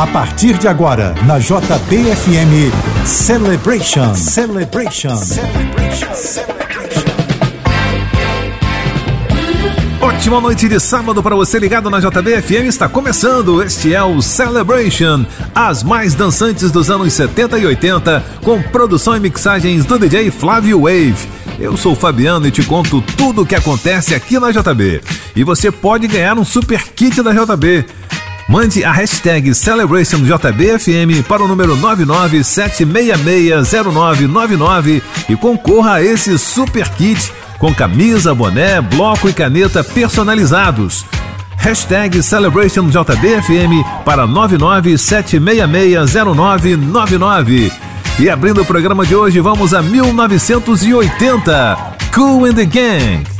A partir de agora, na JBFM Celebration. Celebration. Celebration. Celebration. Ótima noite de sábado para você ligado na JBFM. Está começando. Este é o Celebration, as mais dançantes dos anos 70 e 80, com produção e mixagens do DJ Flávio Wave. Eu sou o Fabiano e te conto tudo o que acontece aqui na JB. E você pode ganhar um super kit da JB. Mande a hashtag CelebrationJBFM para o número 997660999 e concorra a esse super kit com camisa, boné, bloco e caneta personalizados. Hashtag CelebrationJBFM para 997660999. E abrindo o programa de hoje, vamos a 1980. Cool and the Gang.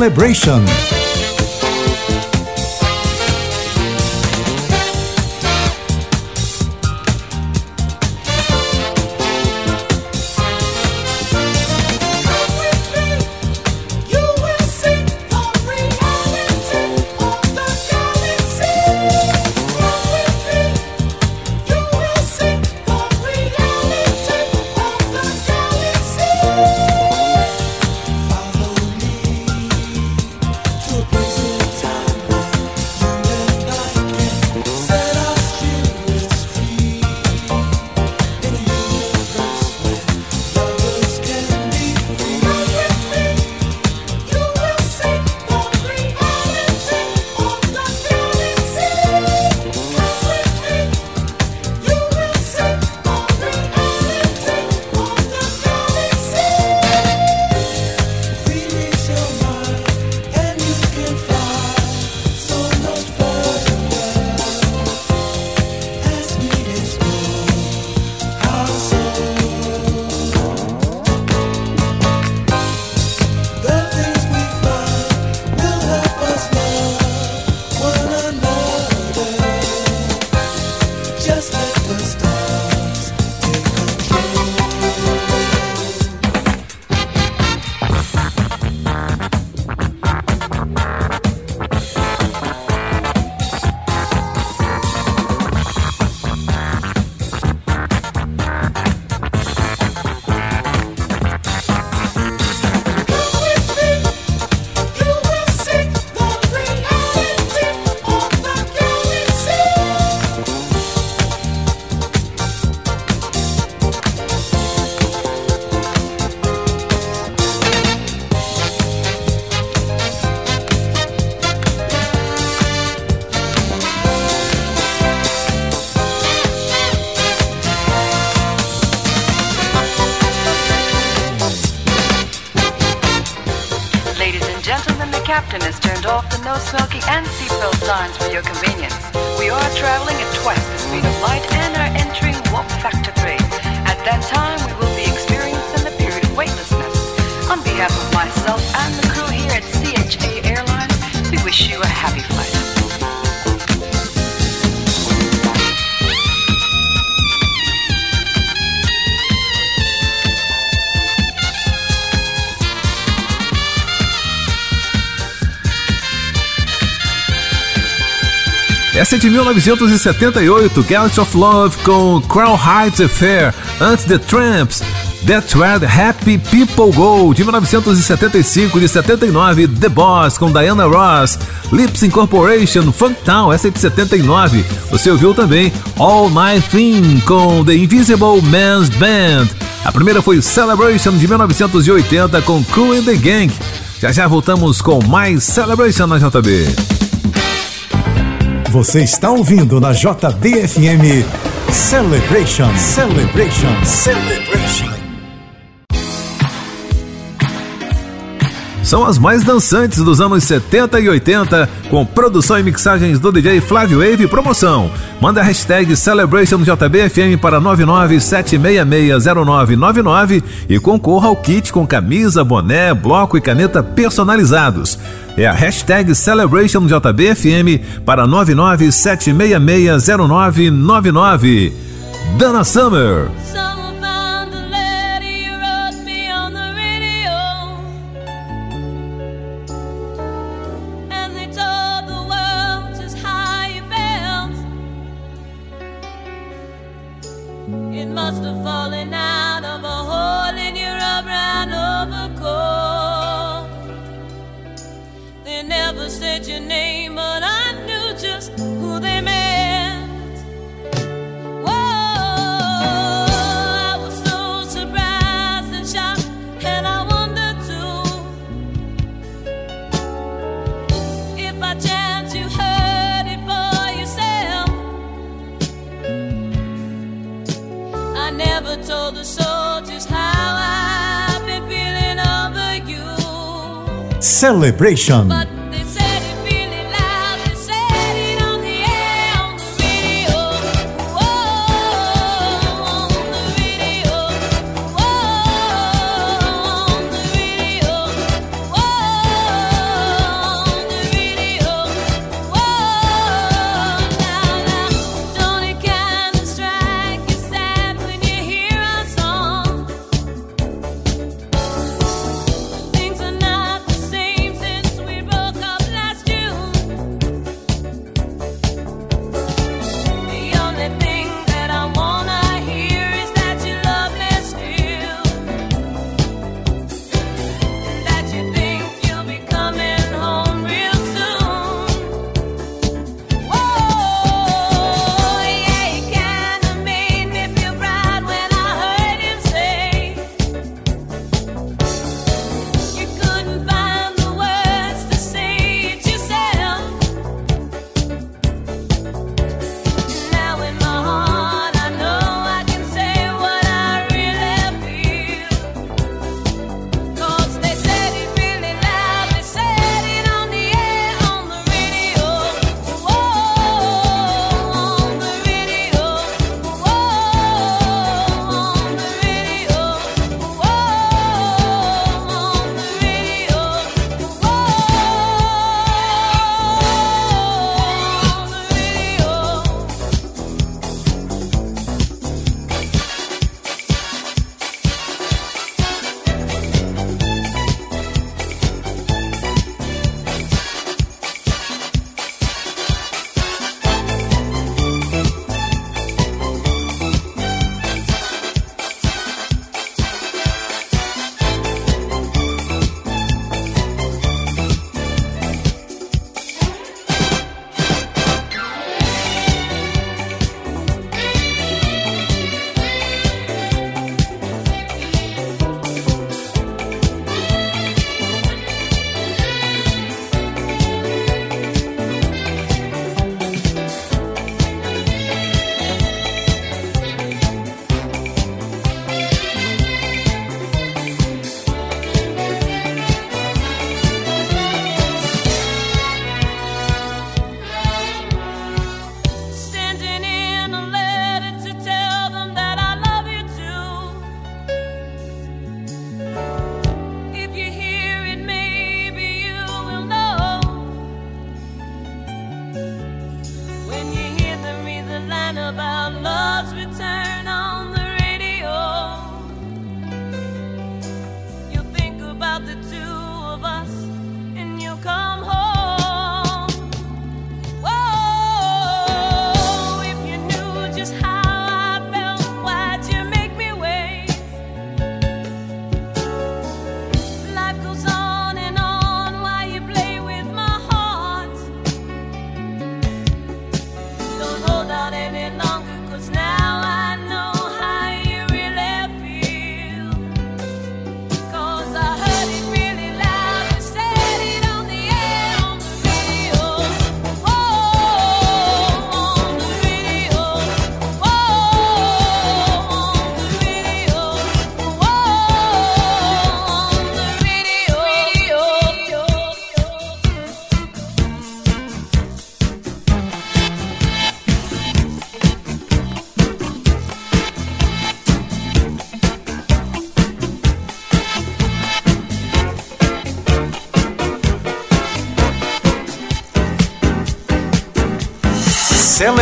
Celebration. captain has turned off the no smoking and seatbelt signs for your convenience. We are traveling at twice the speed of light and are entering Warp Factor 3. At that time, we will be experiencing a period of weightlessness. On behalf of myself and the crew here at CHA Airlines, we wish you a happy flight. Essa é de 1978, Galaxy of Love com Crown Heights Affair, antes The Tramps. That's Where the Happy People Go, de 1975, de 79, The Boss, com Diana Ross, Lips Incorporation, Funktown, essa é de 79. Você ouviu também All Night Thing, com The Invisible Man's Band. A primeira foi Celebration, de 1980, com Cool and the Gang. Já já voltamos com mais Celebration na JB. Você está ouvindo na JBFM Celebration, Celebration, Celebration. São as mais dançantes dos anos 70 e 80, com produção e mixagens do DJ Flávio Wave promoção. Manda a hashtag CelebrationJBFM para 997660999 e concorra ao kit com camisa, boné, bloco e caneta personalizados é a hashtag CelebrationJBFM para 997660999. Dana Summer. Celebration.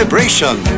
Celebration.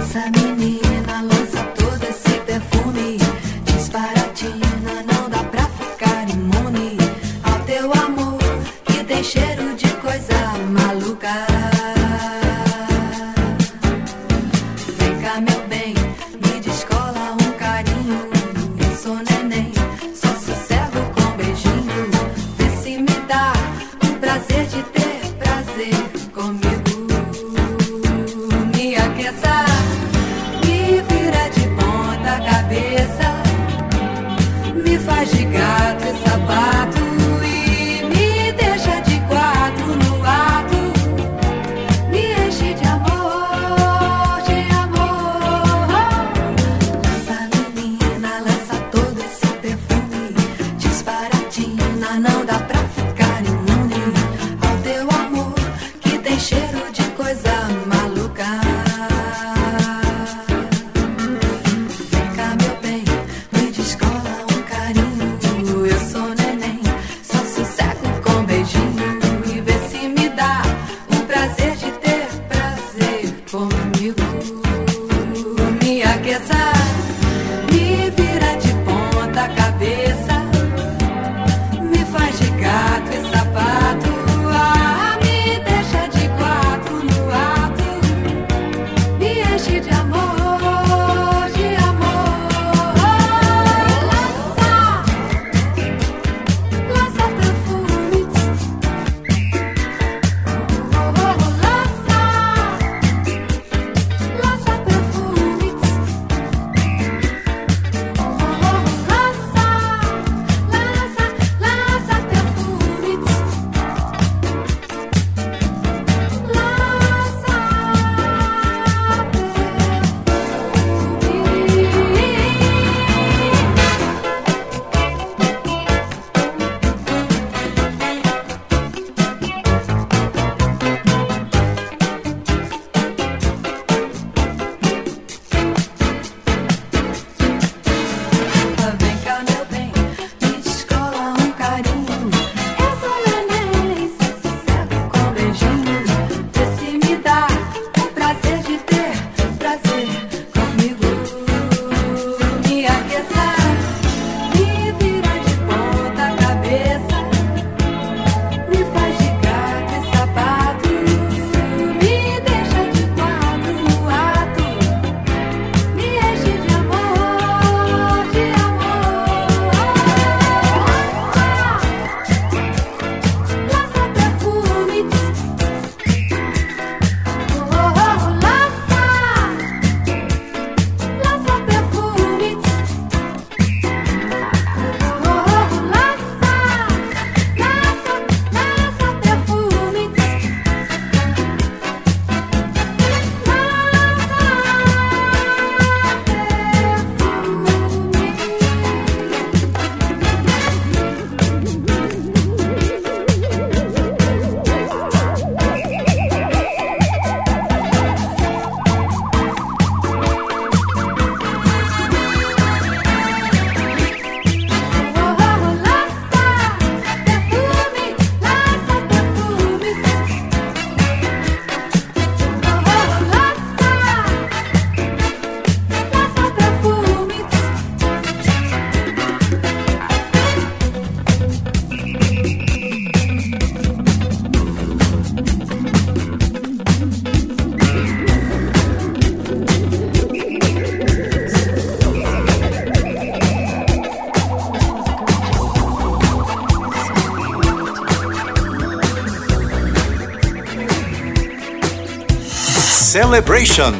Celebration.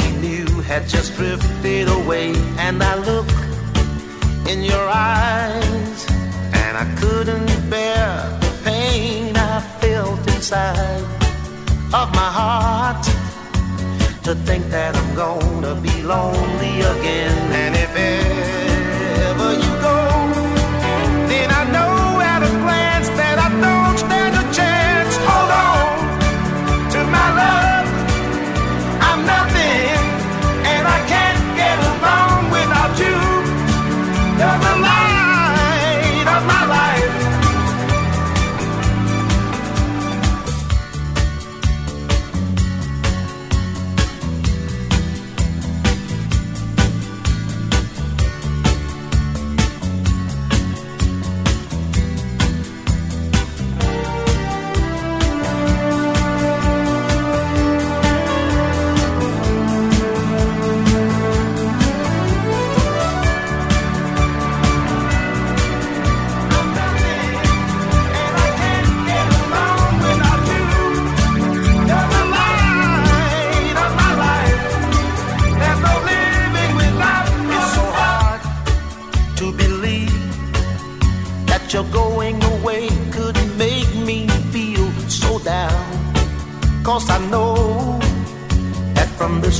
had just drifted away, and I looked in your eyes, and I couldn't bear the pain I felt inside of my heart. To think that I'm gonna be lonely again, and if it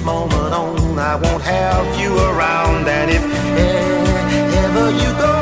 this moment on, I won't have you around. And if ever you go.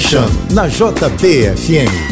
Time. Celebration na JBFM.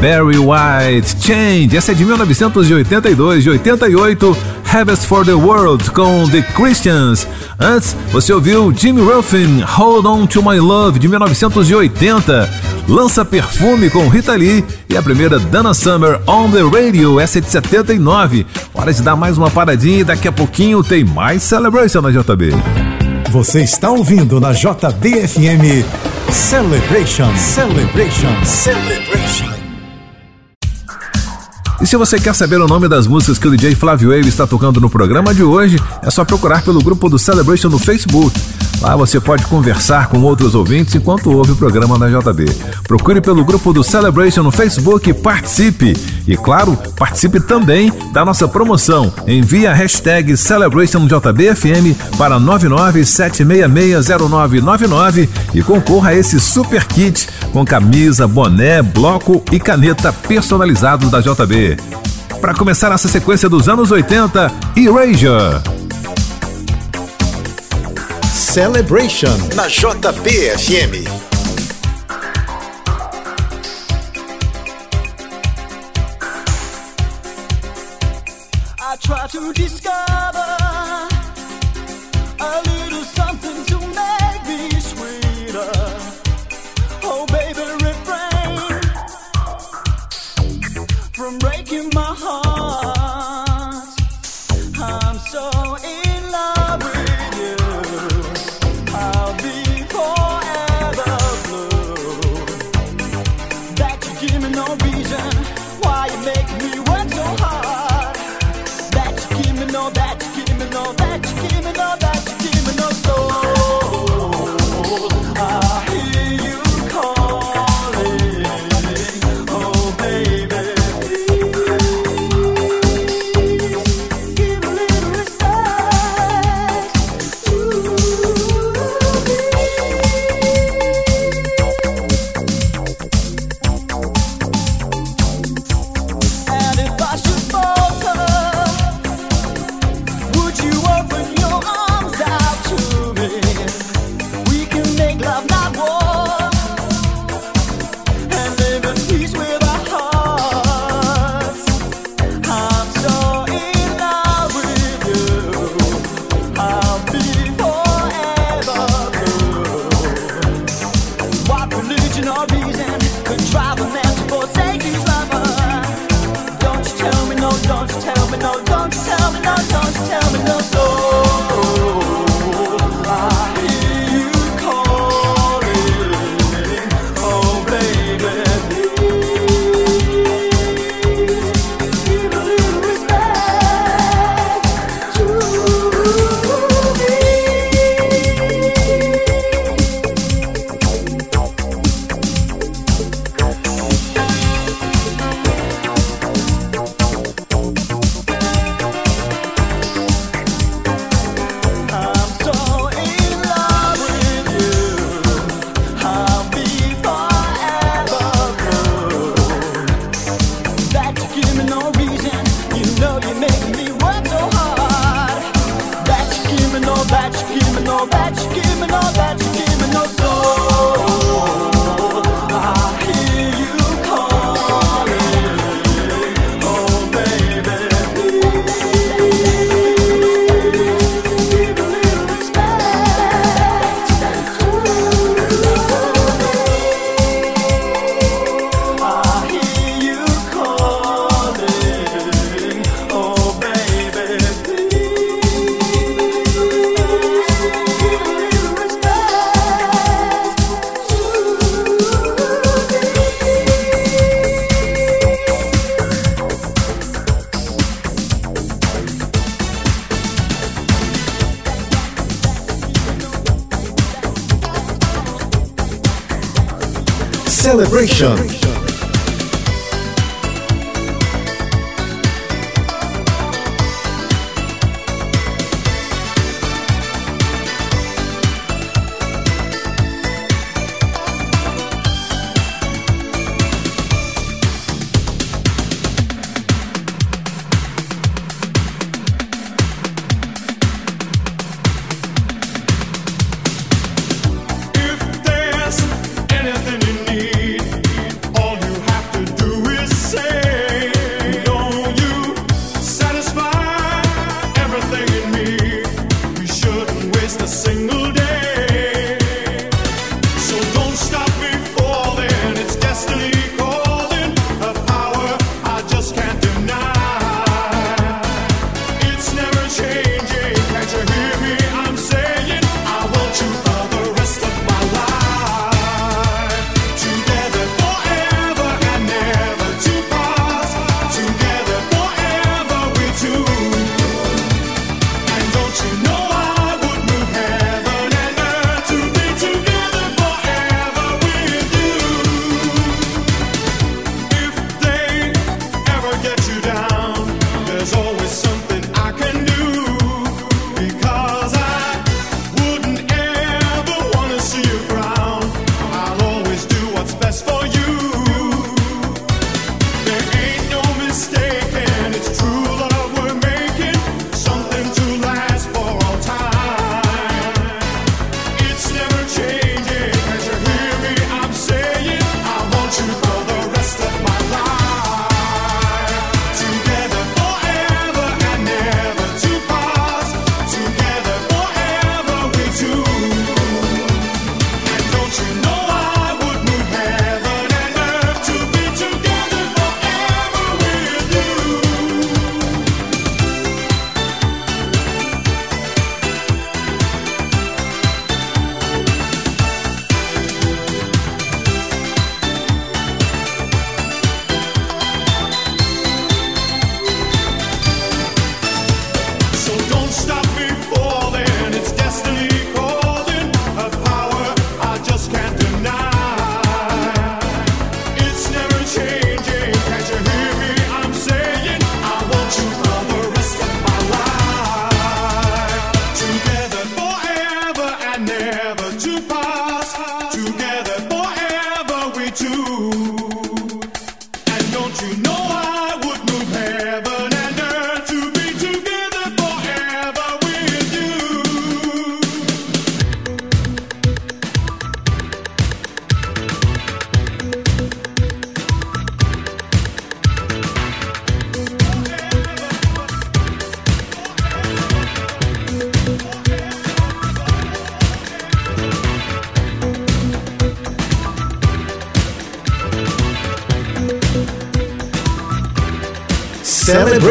Barry White, Change. Essa é de 1982, de 88, Harvest for the World com The Christians. Antes, você ouviu Jimmy Ruffin, Hold On to My Love de 1980. Lança Perfume com Rita Lee e a primeira Dana Summer on the Radio, essa é de 79. Hora de dar mais uma paradinha e daqui a pouquinho tem mais Celebration na JB. Você está ouvindo na JBFM Celebration, Celebration, Celebration. E se você quer saber o nome das músicas que o DJ Flávio Wave está tocando no programa de hoje, é só procurar pelo grupo do Celebration no Facebook. Lá você pode conversar com outros ouvintes enquanto ouve o programa na JB. Procure pelo grupo do Celebration no Facebook e participe. E claro, participe também da nossa promoção. Envie a hashtag CelebrationJBFM para 997660999 e concorra a esse super kit com camisa, boné, bloco e caneta personalizados da JB. Para começar essa sequência dos anos 80, Erasure. Celebration na JPFM. I try to discover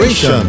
Celebration.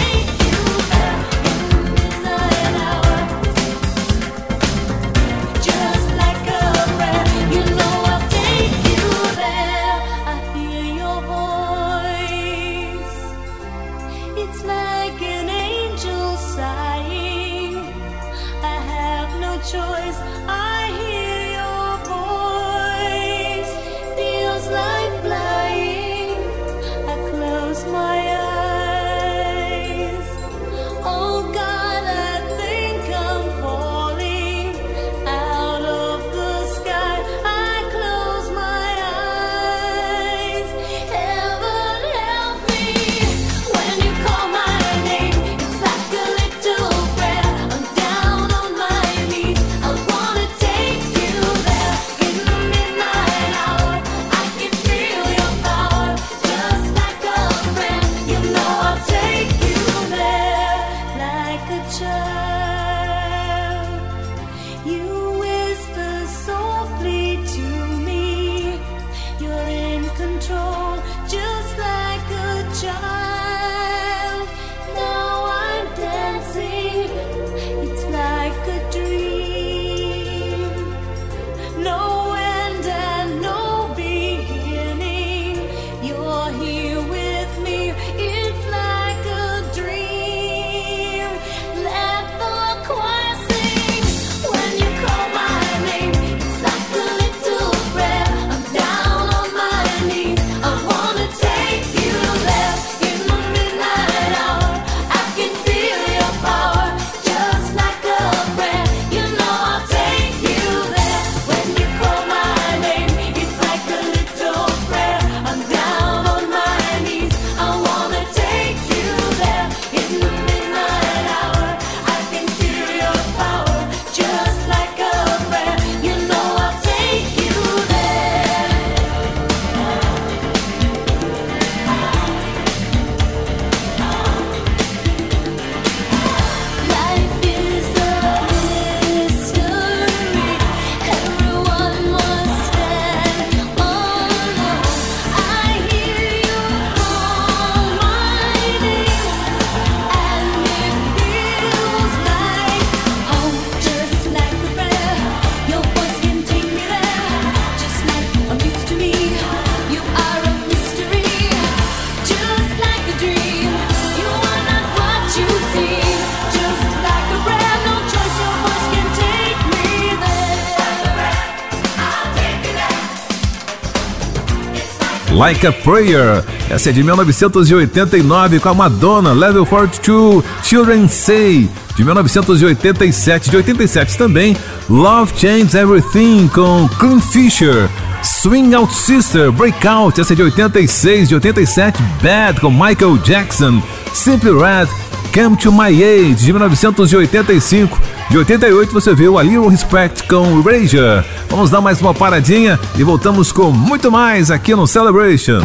Like a Prayer. Essa é de 1989 com a Madonna, Level 42, Children Say. De 1987, de 87 também, Love Changes Everything com Clint Fisher. Swing Out Sister, Breakout, essa é de 86, de 87, Bad com Michael Jackson. Simply Red, Come to My Age de 1985. De 88 você viu a Little Respect com Erasure. Vamos dar mais uma paradinha e voltamos com muito mais aqui no Celebration.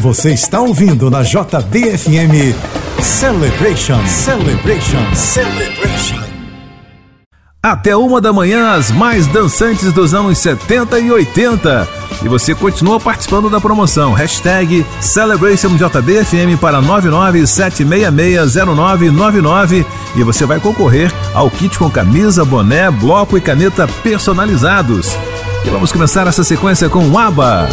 Você está ouvindo na JDFM Celebration, Celebration, Celebration. Até uma da manhã, as mais dançantes dos anos 70 e 80. E você continua participando da promoção. Hashtag CelebrationJBFM para 997660999 e você vai concorrer ao kit com camisa, boné, bloco e caneta personalizados. E vamos começar essa sequência com o ABBA.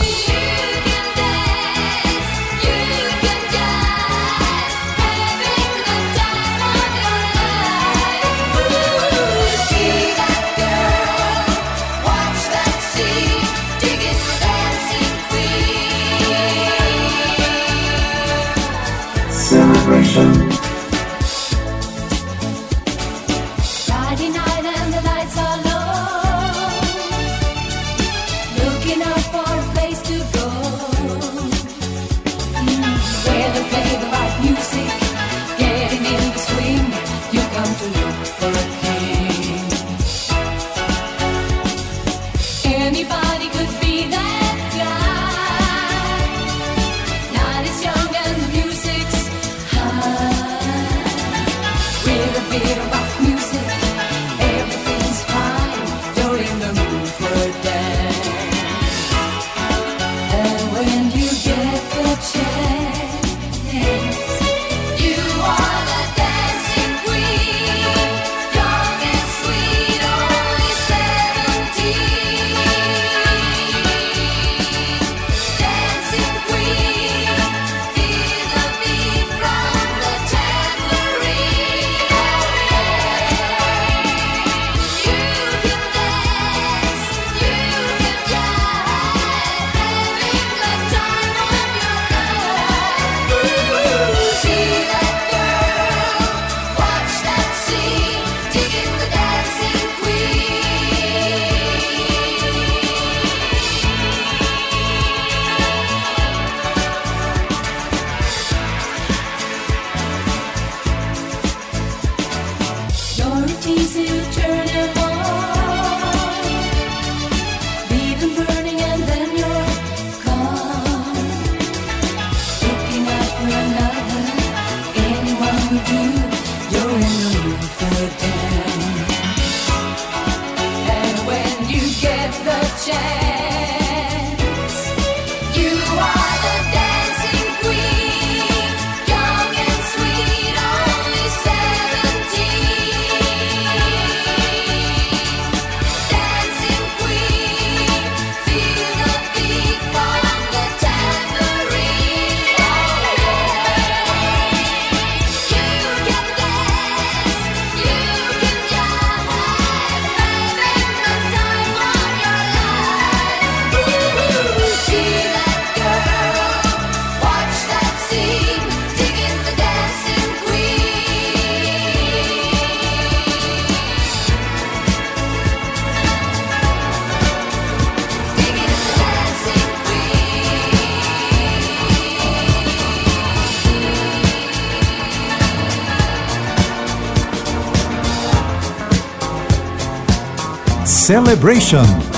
celebration.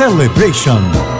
Celebration.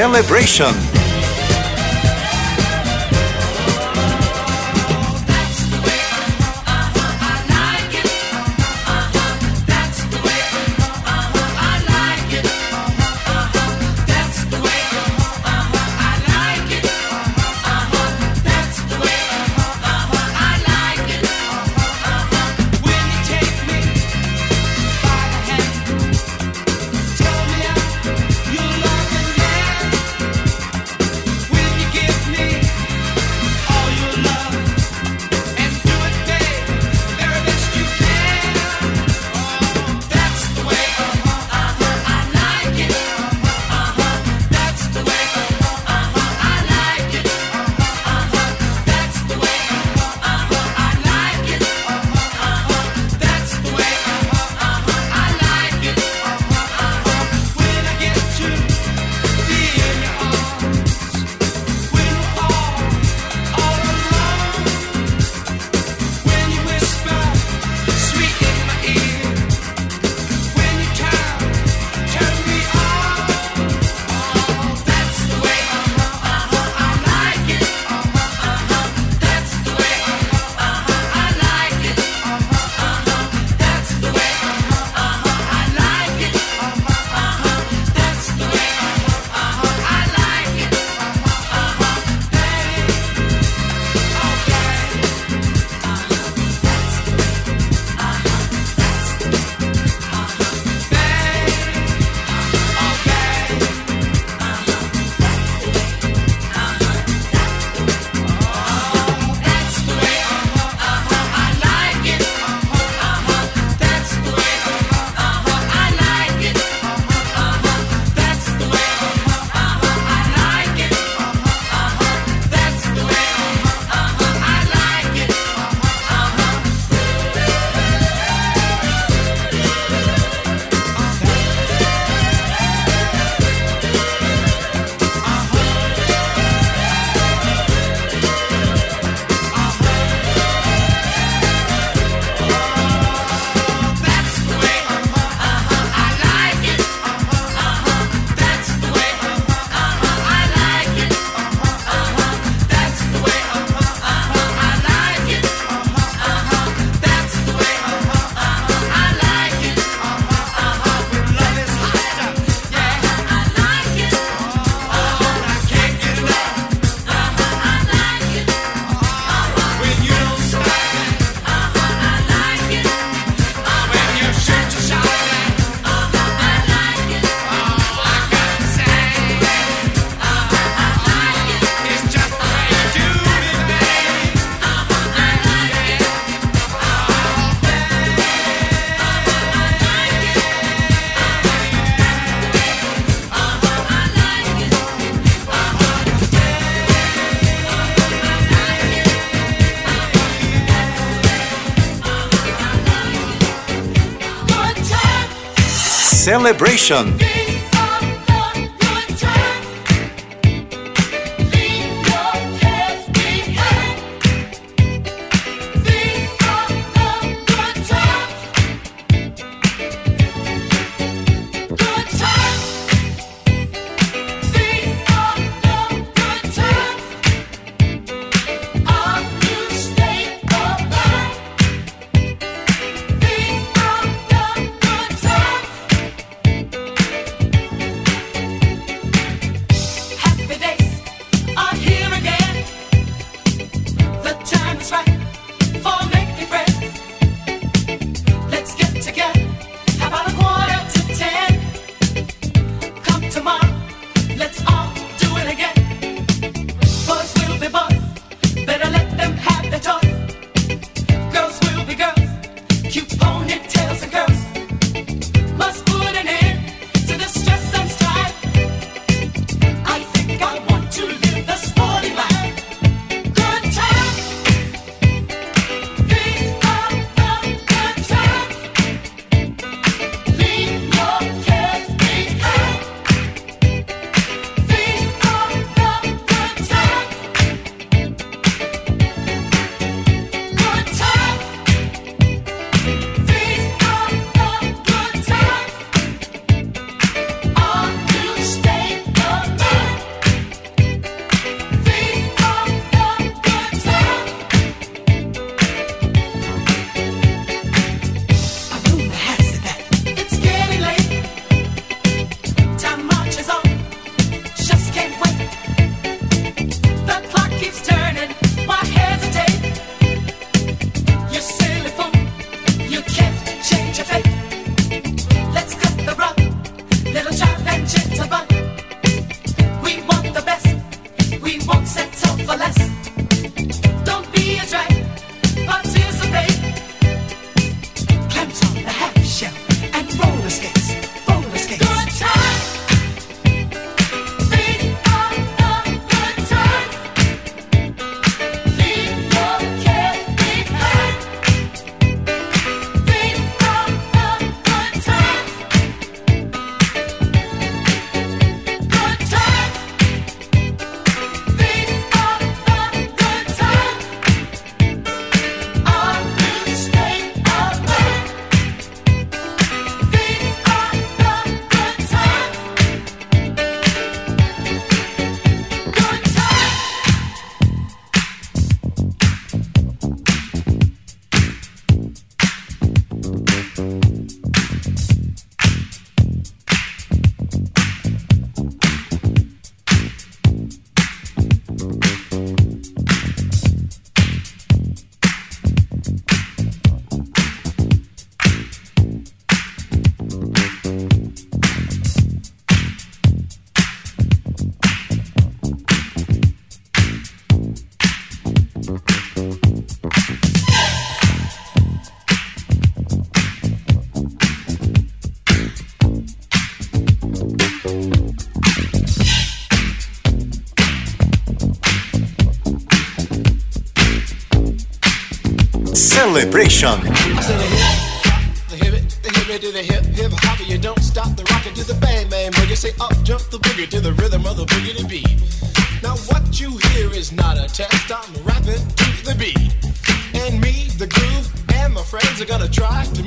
Celebration. Celebration. It to the hip, hip hop, you don't stop the rocket to the bang bang boogie. Say up, jump the boogie to the rhythm of the boogie to beat. Now what you hear is not a test. I'm rapping to the beat, and me, the groove, and my friends are gonna try to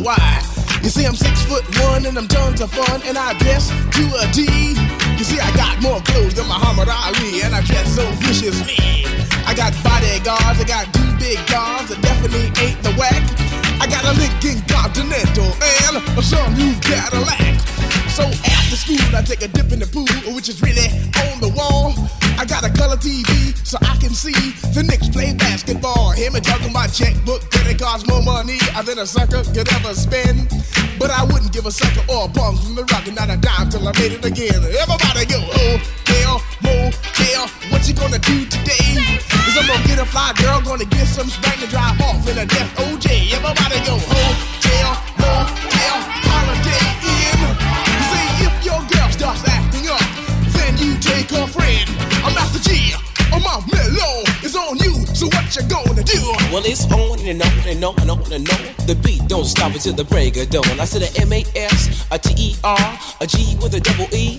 you why. You see, I'm six foot one, and I'm tons of fun, and I dress to a D. You see, I got more clothes than Muhammad Ali, and I dress so viciously. I got bodyguards, I got two big cars, I definitely ain't the whack. I got a Lincoln Continental and a sunroof Cadillac. So after school, I take a dip in the pool, which is really on the wall. I got a color TV so I can see the Knicks play basketball. Hear me talking about checkbook, credit cards, more money than a sucker could ever spend. But I wouldn't give a sucker or a bum from the rock and not a dime till I made it again. Everybody go, hotel, motel, what you gonna do today? Cause I'm gonna get a fly girl, gonna get some spank and drive off in a death OJ. Everybody go, on and on and. The beat don't stop until the break of dawn. I said a M A S, a T E R, a G with a double E.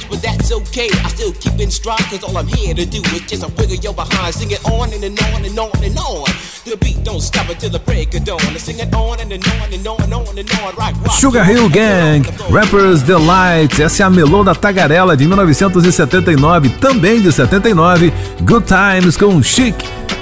but that's okay. I still keep in stride, cause all I'm here to do is just a wiggle your behind. Sing it on and, and on and on and on. The beat don't stop until the break of dawn. Sing it on and, and on and on and on and on. Rock, rock. Sugar Hill Gang, Rappers Delight, essa é a Melô da Tagarela de 1979, também de 79, Good Times com Chic,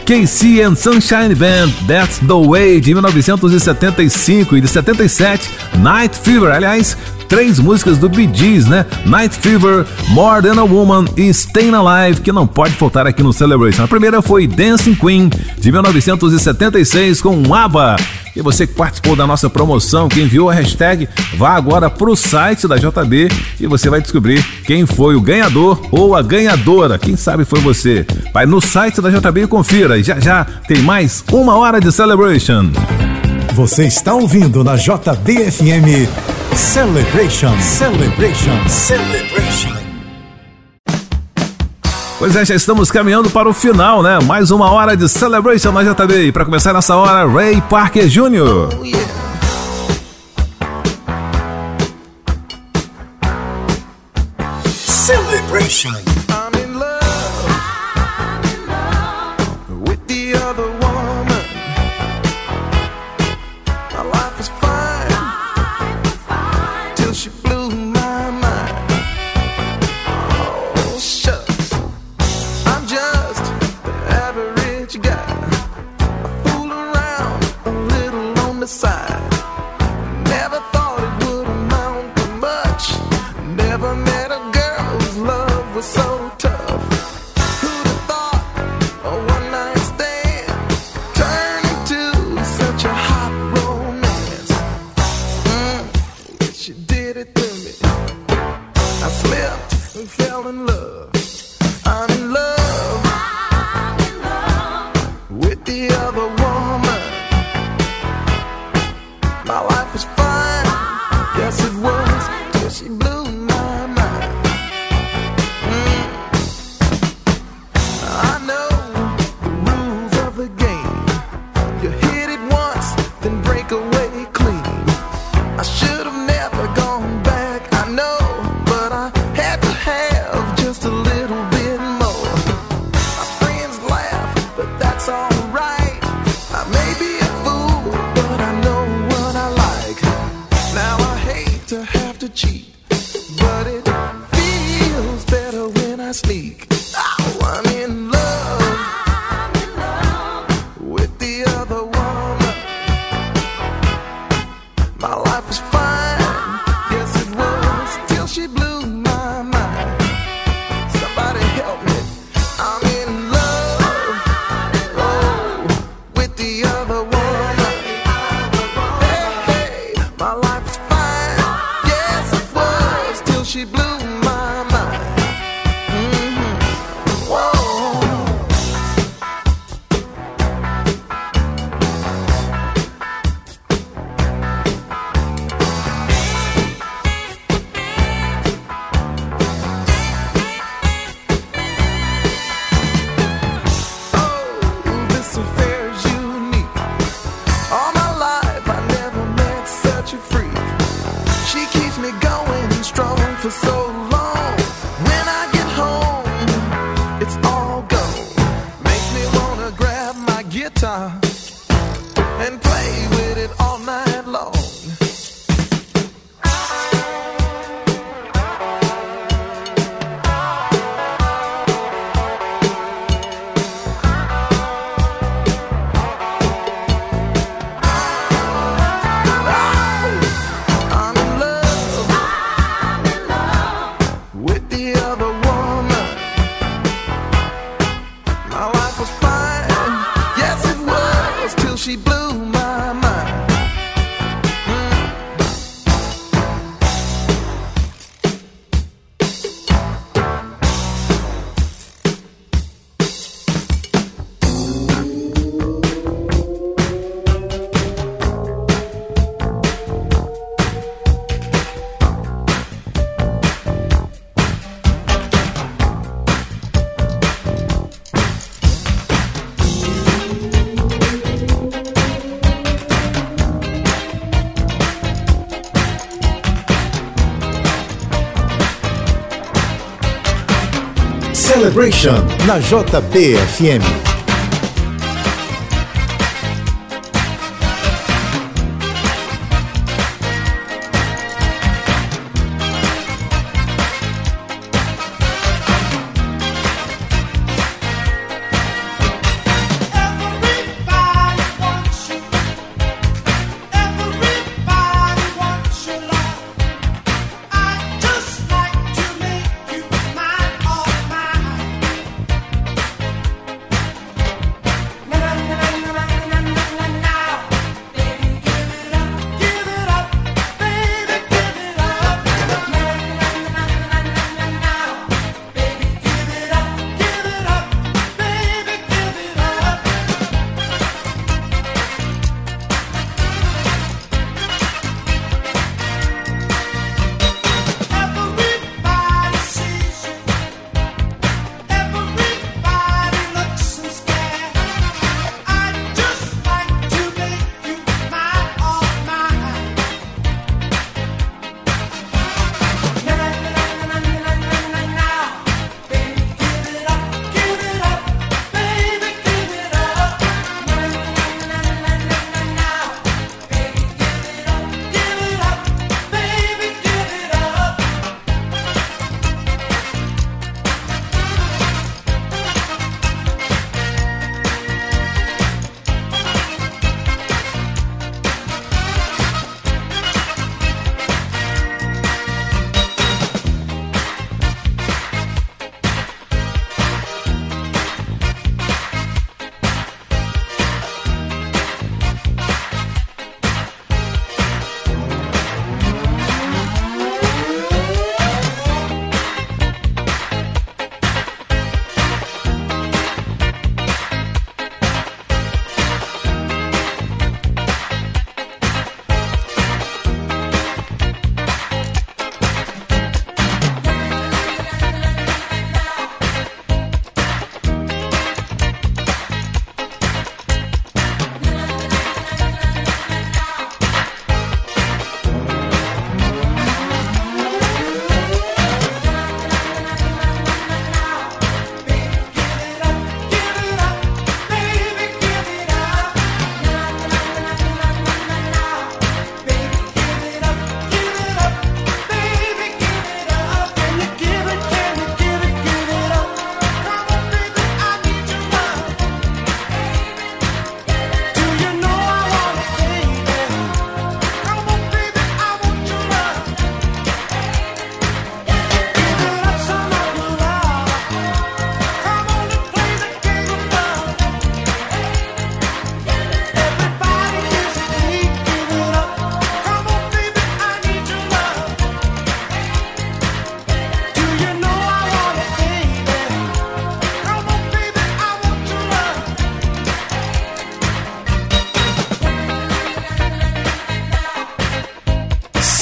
KC and Sunshine Band, That's the Way de 1975 e de 77, Night Fever, aliás, três músicas do Bee Gees, né? Night Fever, More Than a Woman e Staying Alive, que não pode faltar aqui no Celebration. A primeira foi Dancing Queen, de 1976, com ABBA. E você que participou da nossa promoção, que enviou a hashtag, vá agora pro site da JB e você vai descobrir quem foi o ganhador ou a ganhadora. Quem sabe foi você. Vai no site da JB e confira. E já já tem mais uma hora de Celebration. Você está ouvindo na JBFM Celebration. Celebration. Celebration. Pois é, já estamos caminhando para o final, né? Mais uma hora de Celebration na JB. E para começar nessa hora, Ray Parker Jr. Celebration. I'm in Celebration na JBFM.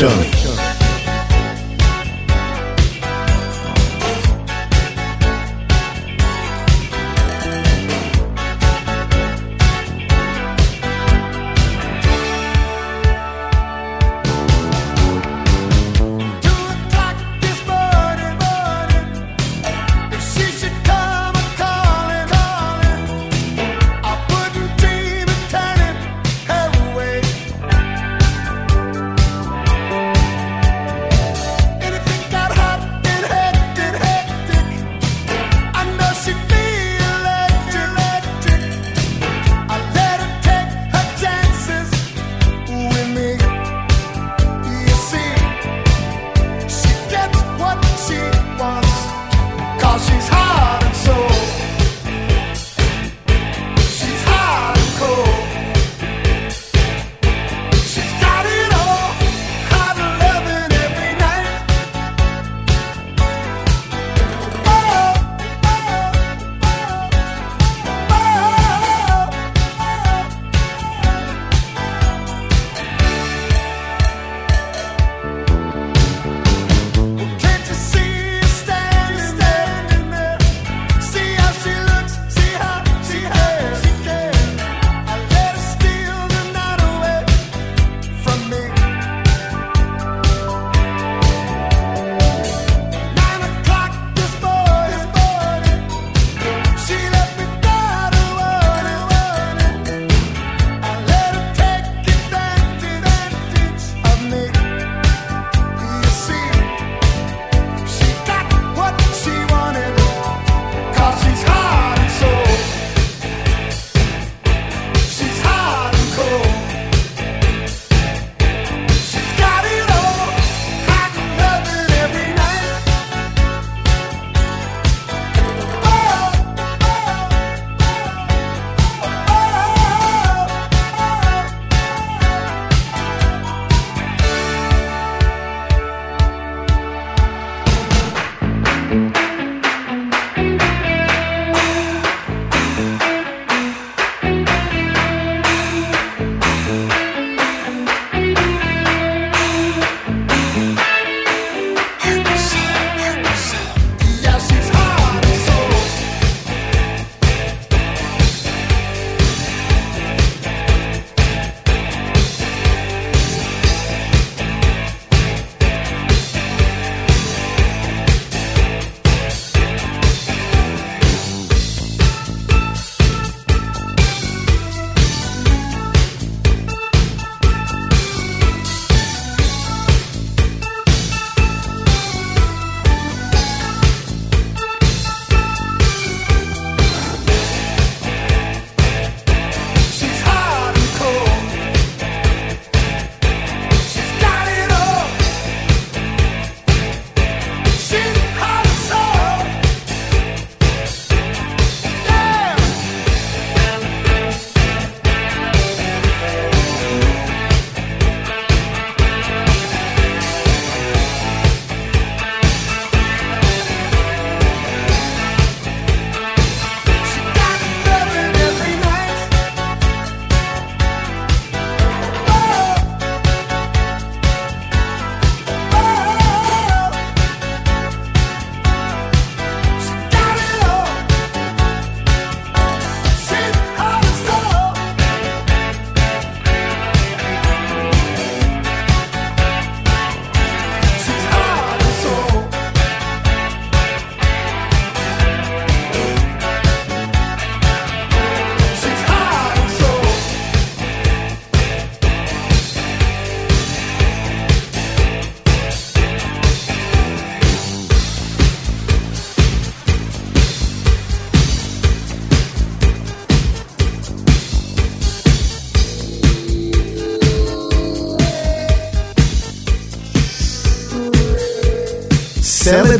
Celebration.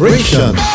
Celebration.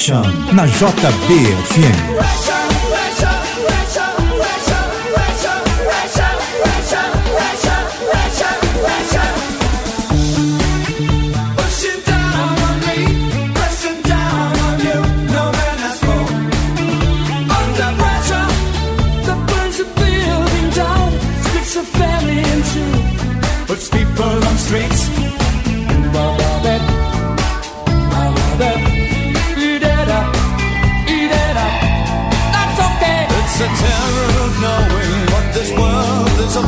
Station, na JBFM.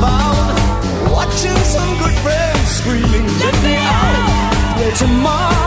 about watching some good friends screaming, let me out. Play tomorrow.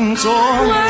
梦中。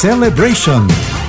Celebration.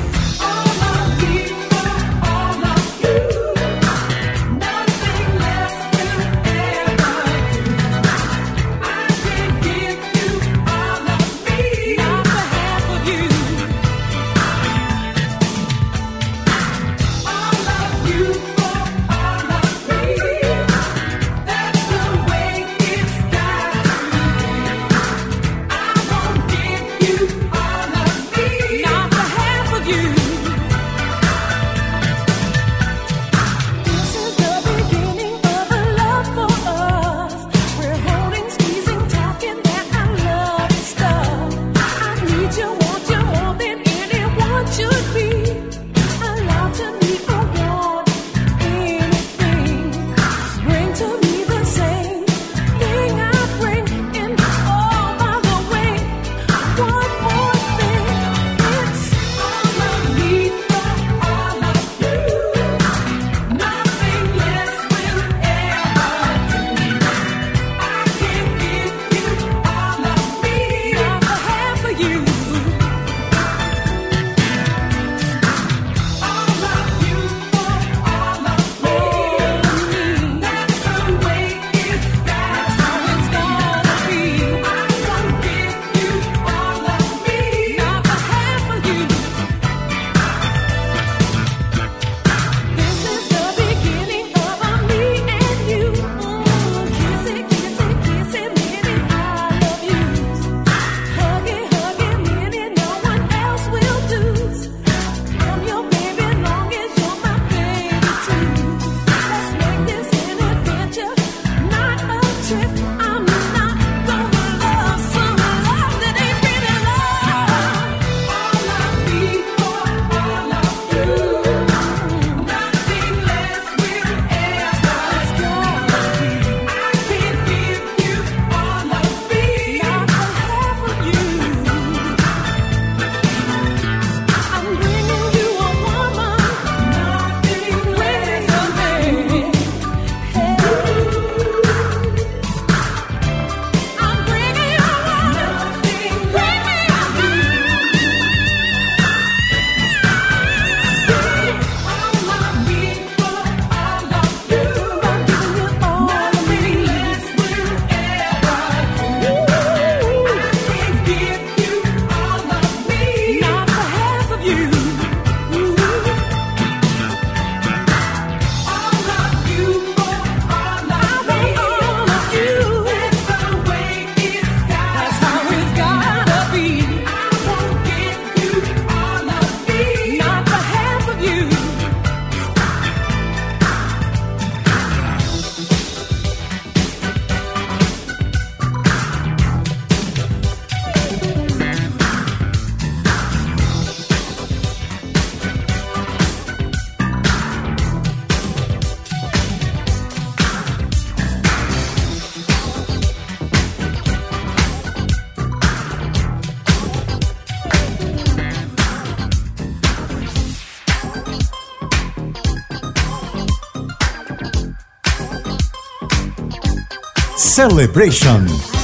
Celebration.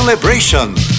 Celebration.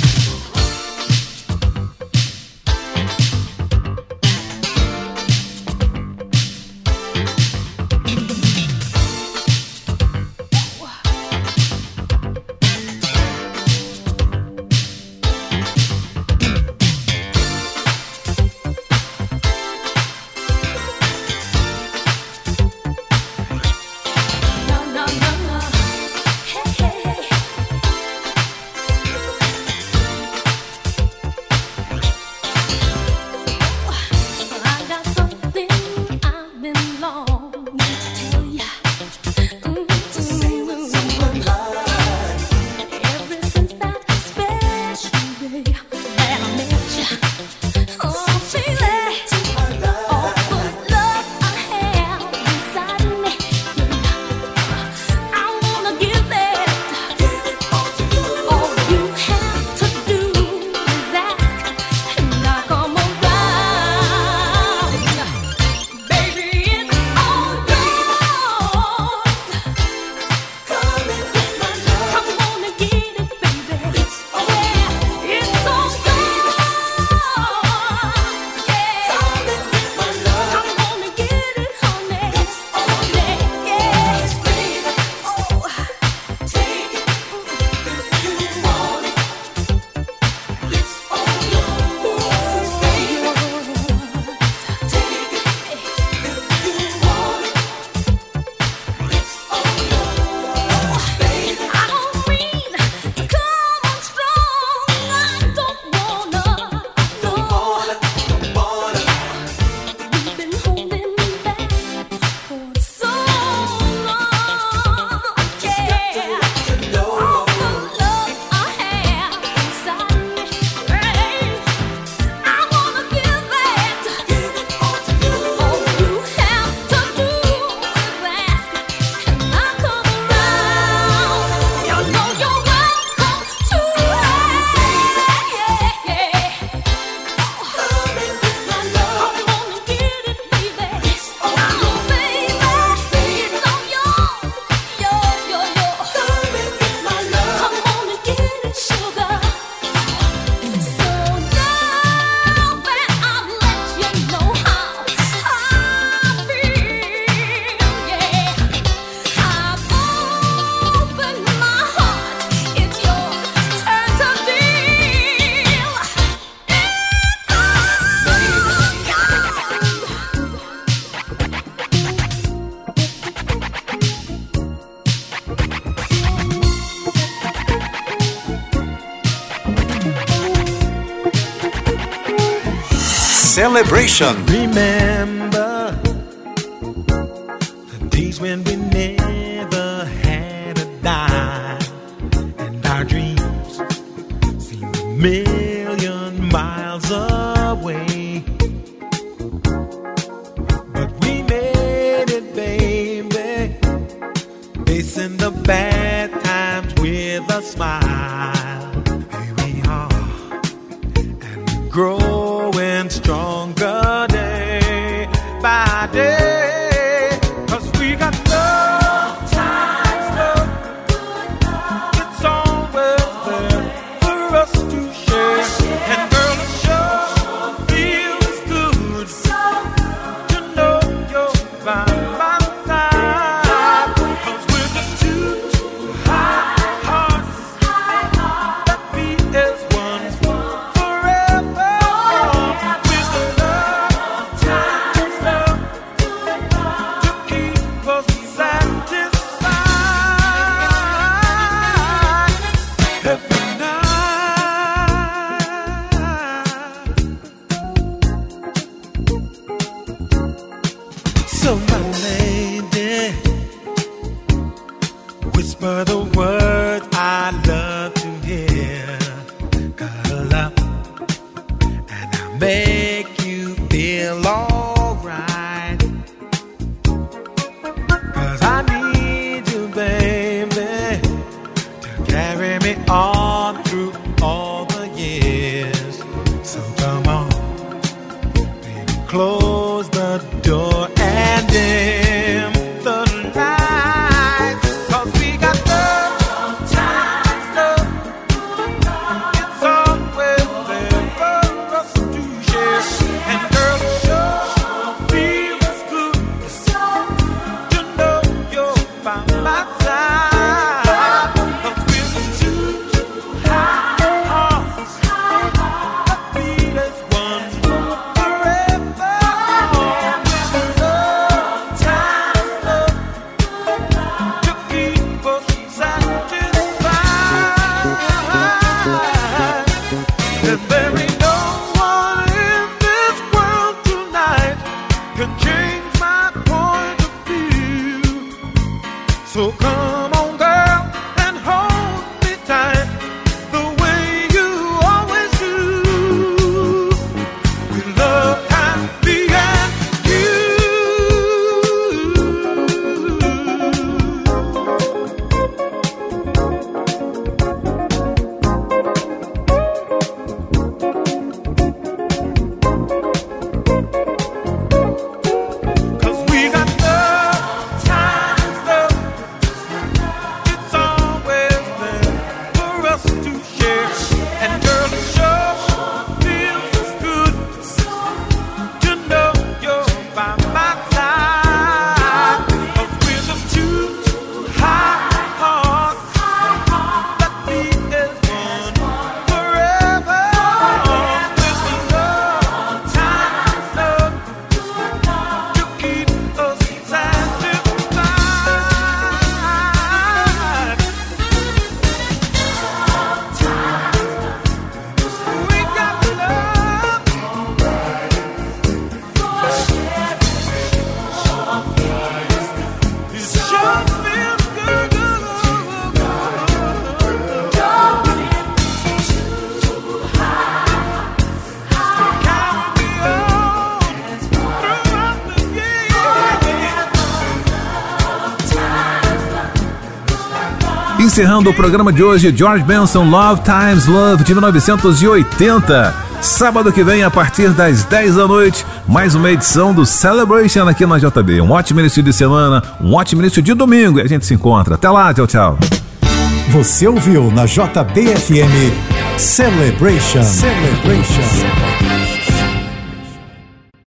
Celebration. Remember Encerrando o programa de hoje, George Benson, Love Times Love, de 1980. Sábado que vem, a partir das 10 da noite, mais uma edição do Celebration aqui na JB. Um ótimo início de semana, um ótimo início de domingo e a gente se encontra. Até lá, tchau, tchau. Você ouviu na JBFM Celebration. Celebration.